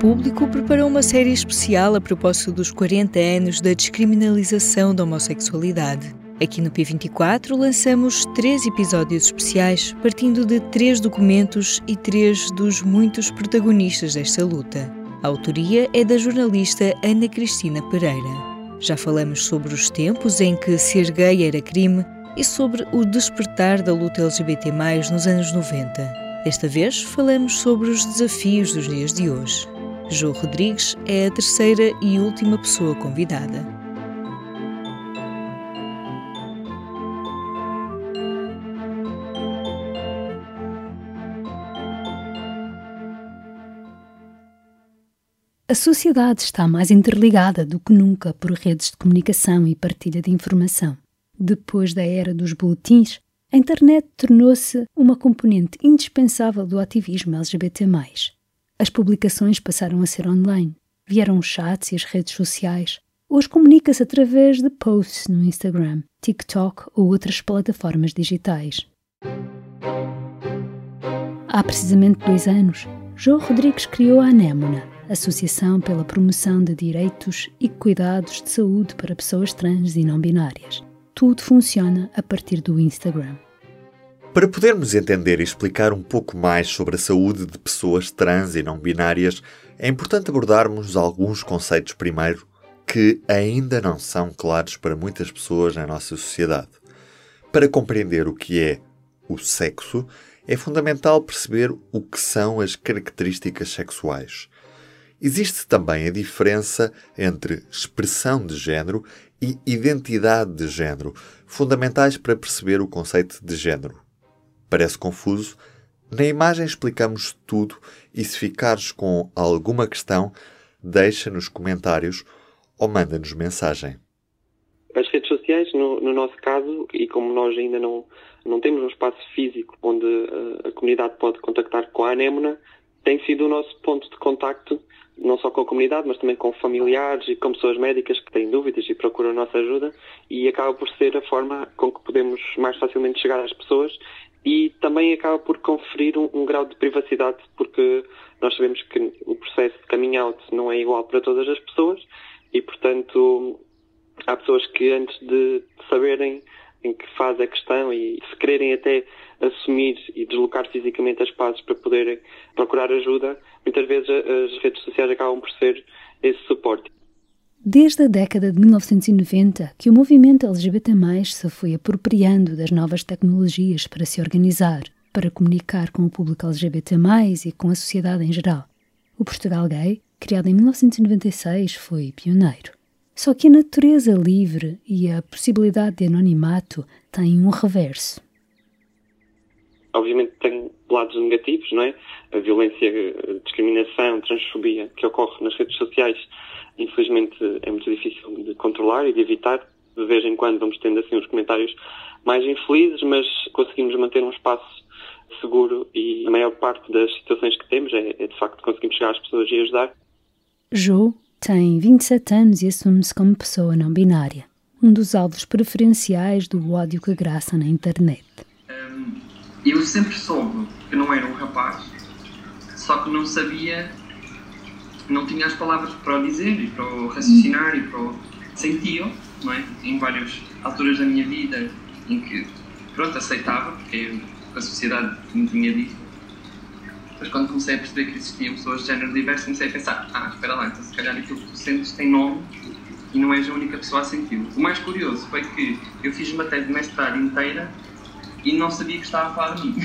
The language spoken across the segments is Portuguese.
Público preparou uma série especial a propósito dos 40 anos da descriminalização da homossexualidade. Aqui no P24 lançamos três episódios especiais, partindo de três documentos e três dos muitos protagonistas desta luta. A autoria é da jornalista Ana Cristina Pereira. Já falamos sobre os tempos em que ser gay era crime e sobre o despertar da luta LGBT+, nos anos 90. Desta vez falamos sobre os desafios dos dias de hoje. João Rodrigues é a terceira e última pessoa convidada. A sociedade está mais interligada do que nunca por redes de comunicação e partilha de informação. Depois da era dos boletins, a internet tornou-se uma componente indispensável do ativismo LGBT. As publicações passaram a ser online, vieram os chats e as redes sociais. Hoje comunica-se através de posts no Instagram, TikTok ou outras plataformas digitais. Há precisamente dois anos, João Rodrigues criou a Anémona, Associação pela Promoção de Direitos e Cuidados de Saúde para Pessoas Trans e Não Binárias. Tudo funciona a partir do Instagram. Para podermos entender e explicar um pouco mais sobre a saúde de pessoas trans e não binárias, é importante abordarmos alguns conceitos primeiro que ainda não são claros para muitas pessoas na nossa sociedade. Para compreender o que é o sexo, é fundamental perceber o que são as características sexuais. Existe também a diferença entre expressão de género e identidade de género, fundamentais para perceber o conceito de género. Parece confuso? Na imagem explicamos tudo e se ficares com alguma questão, deixa nos comentários ou manda-nos mensagem. As redes sociais, no, no, nosso caso, e como nós ainda não, não temos um espaço físico onde a, a comunidade pode contactar com a Anémona, tem sido o nosso ponto de contacto não só com a comunidade, mas também com familiares e com pessoas médicas que têm dúvidas e procuram a nossa ajuda e acaba por ser a forma com que podemos mais facilmente chegar às pessoas e também acaba por conferir um, um grau de privacidade porque nós sabemos que o processo de coming out não é igual para todas as pessoas e, portanto, há pessoas que antes de saberem em que fase é que estão e se quererem até assumir e deslocar fisicamente as passos para poderem procurar ajuda, muitas vezes as redes sociais acabam por ser esse suporte. Desde a década de 1990 que o movimento LGBT+, se foi apropriando das novas tecnologias para se organizar, para comunicar com o público LGBT+, e com a sociedade em geral. O Portugal Gay, criado em 1996, foi pioneiro. Só que a natureza livre e a possibilidade de anonimato têm um reverso obviamente tem lados negativos, não é? A violência, a discriminação, a transfobia que ocorre nas redes sociais, infelizmente é muito difícil de controlar e de evitar. De vez em quando vamos tendo assim uns comentários mais infelizes, mas conseguimos manter um espaço seguro e a maior parte das situações que temos é, é de facto conseguimos chegar às pessoas e ajudar. Jo tem 27 anos e assume-se como pessoa não binária, um dos alvos preferenciais do ódio que graça na internet. Um eu sempre soube que não era um rapaz, só que não sabia, não tinha as palavras para o dizer e para o raciocinar e para o sentir, não é? Em várias alturas da minha vida em que, pronto, aceitava, porque a sociedade me tinha dito. Mas quando comecei a perceber que existiam pessoas de género diverso, comecei a pensar: ah, espera lá, então se calhar aquilo que tu sentes tem nome e não és a única pessoa a senti-lo. O mais curioso foi que eu fiz uma tese de mestrado inteira e não sabia que estava a falar de mim.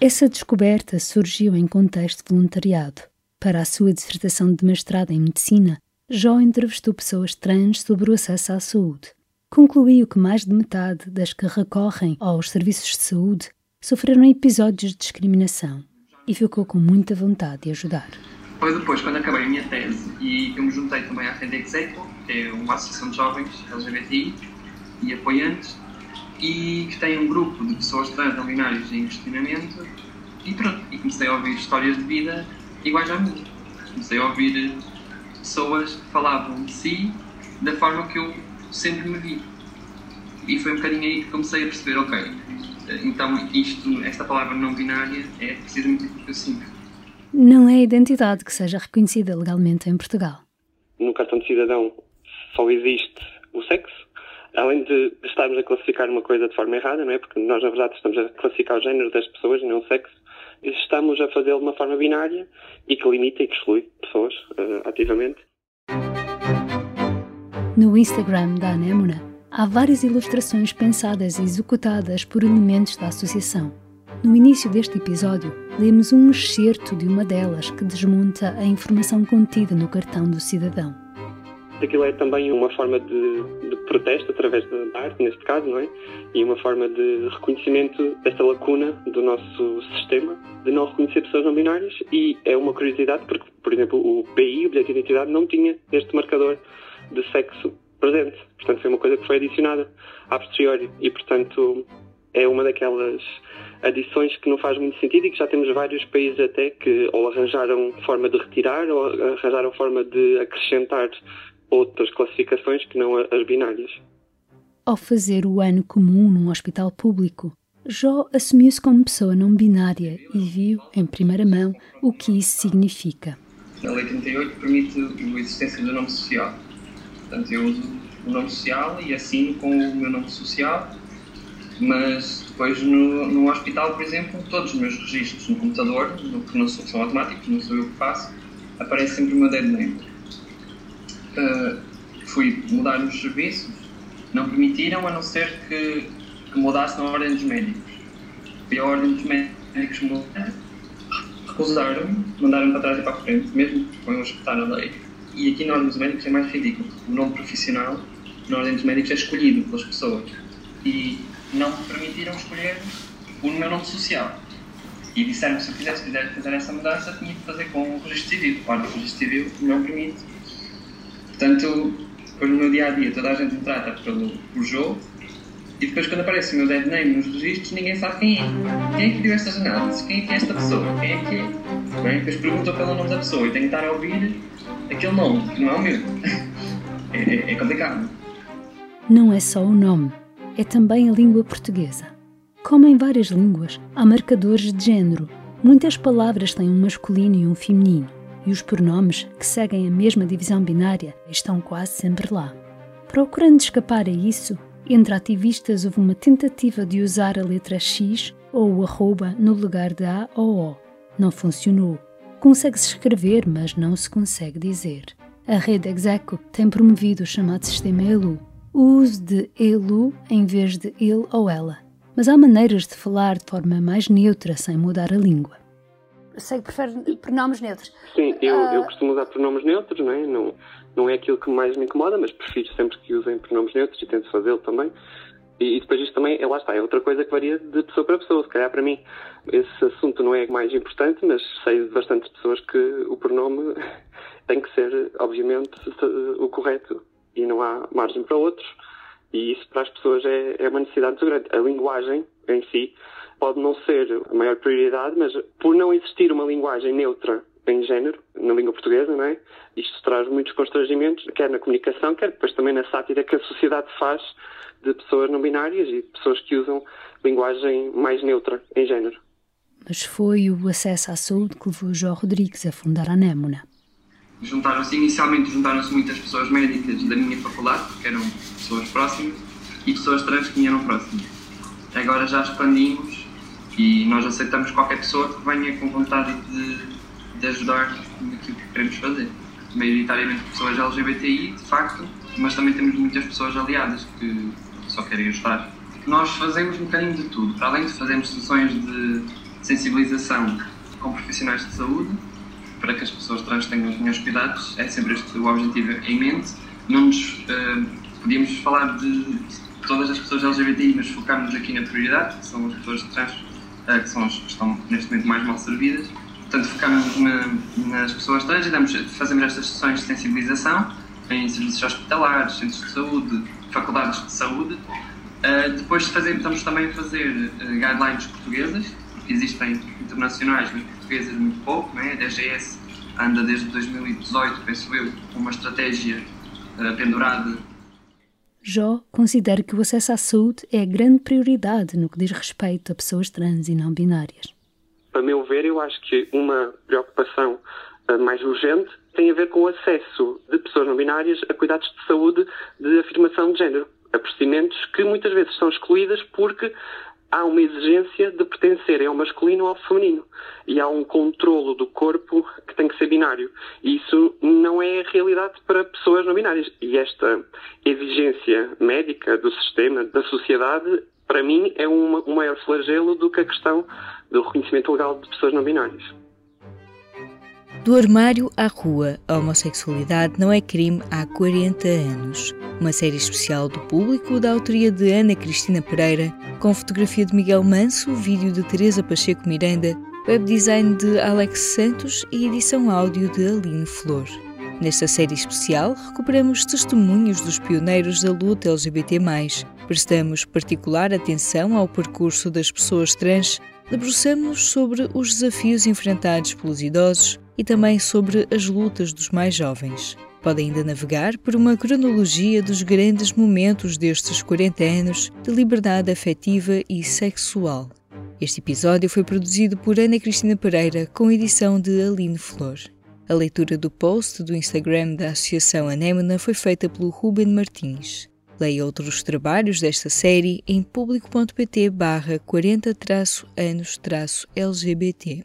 Essa descoberta surgiu em contexto de voluntariado. Para a sua dissertação de mestrado em medicina, Jó entrevistou pessoas trans sobre o acesso à saúde. Concluiu que mais de metade das que recorrem aos serviços de saúde sofreram episódios de discriminação. e ficou com muita vontade de ajudar. Foi depois, quando acabei a minha tese, e eu me juntei também à Rede Execo, que é uma associação de jovens LGBTI e apoiantes, e que tem um grupo de pessoas trans não em questionamento, e pronto, e comecei a ouvir histórias de vida iguais à minha. Comecei a ouvir pessoas que falavam de si da forma que eu sempre me vi. E foi um bocadinho aí que comecei a perceber, ok, então isto, esta palavra não binária é precisamente aquilo que eu sinto. Não é identidade que seja reconhecida legalmente em Portugal. No cartão de cidadão só existe o sexo, além de, de estarmos a classificar uma coisa de forma errada, não é? Porque nós, na verdade, estamos a classificar o género das pessoas e não o sexo. Estamos a fazê-lo de uma forma binária e que limita e que exclui pessoas uh, ativamente. No Instagram da Anémona, há várias ilustrações pensadas e executadas por elementos da associação. No início deste episódio, lemos um excerto de uma delas que desmonta a informação contida no cartão do cidadão. Aquilo é também uma forma de, de protesto através da arte, neste caso, não é? E uma forma de reconhecimento desta lacuna do nosso sistema de não reconhecer pessoas não binárias. E é uma curiosidade porque, por exemplo, o BI, o bilhete de identidade, não tinha este marcador de sexo presente. Portanto, foi uma coisa que foi adicionada a posteriori e, portanto, é uma daquelas adições que não faz muito sentido e que já temos vários países até que ou arranjaram forma de retirar ou arranjaram forma de acrescentar outras classificações que não as binárias. Ao fazer o ano comum num hospital público, Jó assumiu-se como pessoa não binária e viu, em primeira mão, o que isso significa. A Lei 38 permite a existência do nome social Portanto, eu uso o nome social e assino com o meu nome social, mas depois no, no hospital, por exemplo, todos os meus registros no computador, que não são, são automáticos, não sou eu que faço, aparece sempre o meu dead name. Uh, fui mudar nos serviços, não permitiram, a não ser que, que mudasse na ordem dos médicos. Fui à ordem dos médicos mudar, recusaram-me, mandaram para trás e para a frente, mesmo com eu respeitar a lei e aqui na Ordem dos Médicos é mais ridículo. O nome profissional na Ordem dos Médicos é escolhido pelas pessoas. E não me permitiram escolher o meu nome social. E disseram que se eu quisesse fazer essa mudança, tinha que fazer com o registro civil. Ora, o registro civil não permite. Portanto, depois no meu dia a dia, toda a gente me trata pelo, por jogo. E depois, quando aparece o meu dead name nos registros, ninguém sabe quem é. Quem é que deu estas análises? Quem é que é esta pessoa? Quem é que é? Bem, depois perguntam pelo nome da pessoa e tenho que estar a ouvir aquele nome, que não é o meu. É, é, é complicado. Não é só o nome, é também a língua portuguesa. Como em várias línguas, há marcadores de género. Muitas palavras têm um masculino e um feminino, e os pronomes, que seguem a mesma divisão binária, estão quase sempre lá. Procurando escapar a isso, entre ativistas houve uma tentativa de usar a letra X ou o arroba no lugar de A ou O. Não funcionou, Consegue-se escrever, mas não se consegue dizer. A rede Execo tem promovido o chamado sistema ELU, o uso de ELU em vez de ele ou ela. Mas há maneiras de falar de forma mais neutra sem mudar a língua. Sei que prefere pronomes neutros. Sim, eu, uh... eu costumo usar pronomes neutros, não é? Não, não é aquilo que mais me incomoda, mas prefiro sempre que usem pronomes neutros e tento fazê-lo também. E, depois isto também, é, lá está, é outra coisa que varia de pessoa para pessoa. Se calhar para mim esse assunto não é mais importante, mas sei de bastantes pessoas que o pronome tem que ser, obviamente, o correto e não há margem para outros. E isso para as pessoas é, é uma necessidade muito grande. A linguagem em si pode não ser a maior prioridade, mas por não existir uma linguagem neutra em género, na língua portuguesa, não é? Isto traz muitos constrangimentos, quer na comunicação, quer depois também na sátira que a sociedade faz de pessoas não binárias e de pessoas que usam linguagem mais neutra em género. Mas foi o acesso à saúde que levou João Rodrigues a fundar a Némona. Juntaram-se, inicialmente juntaram-se muitas pessoas médicas da minha faculdade, que eram pessoas próximas, e pessoas trans que me eram próximas. Agora já expandimos e nós aceitamos qualquer pessoa que venha com vontade de, de ajudar naquilo que queremos fazer. Maioritariamente pessoas LGBTI, de facto, mas também temos muitas pessoas aliadas que só querem ajudar. Nós fazemos um bocadinho de tudo. Para além de fazermos sessões de sensibilização com profissionais de saúde, para que as pessoas trans tenham os melhores cuidados, é sempre este o objetivo em mente. Não nos, uh, podíamos falar de todas as pessoas LGBTI, mas focarmos aqui na prioridade, que são as pessoas trans, que são as que estão neste momento mais mal servidas, portanto, focamos na, nas pessoas trans e damos, fazemos estas sessões de sensibilização em serviços hospitalares, centros de saúde, faculdades de saúde. Uh, depois fazemos, estamos também a fazer uh, guidelines portuguesas, porque existem internacionais, mas portuguesas muito pouco. Né? A DGS anda desde 2018, penso eu, com uma estratégia uh, pendurada. Jó considera que o acesso à saúde é a grande prioridade no que diz respeito a pessoas trans e não binárias. A meu ver, eu acho que uma preocupação mais urgente tem a ver com o acesso de pessoas não binárias a cuidados de saúde de afirmação de género, a procedimentos que muitas vezes são excluídas porque há uma exigência de pertencerem ao masculino ou ao feminino. E há um controlo do corpo que tem que ser binário. E isso não é a realidade para pessoas não binárias. E esta exigência médica do sistema, da sociedade, para mim é uma, um maior flagelo do que a questão do reconhecimento legal de pessoas não binárias. Do armário à rua, a homossexualidade não é crime há 40 anos. Uma série especial do público da autoria de Ana Cristina Pereira, com fotografia de Miguel Manso, vídeo de Teresa Pacheco Miranda, web design de Alex Santos e edição áudio de Aline Flor. Nesta série especial, recuperamos testemunhos dos pioneiros da luta LGBT+, prestamos particular atenção ao percurso das pessoas trans, debruçamos sobre os desafios enfrentados pelos idosos e também sobre as lutas dos mais jovens. Pode ainda navegar por uma cronologia dos grandes momentos destes 40 anos de liberdade afetiva e sexual. Este episódio foi produzido por Ana Cristina Pereira com edição de Aline Flor. A leitura do post do Instagram da Associação Anémona foi feita pelo Ruben Martins. Leia outros trabalhos desta série em público.pt barra 40-anos-LGBT.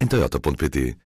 em toyota.pt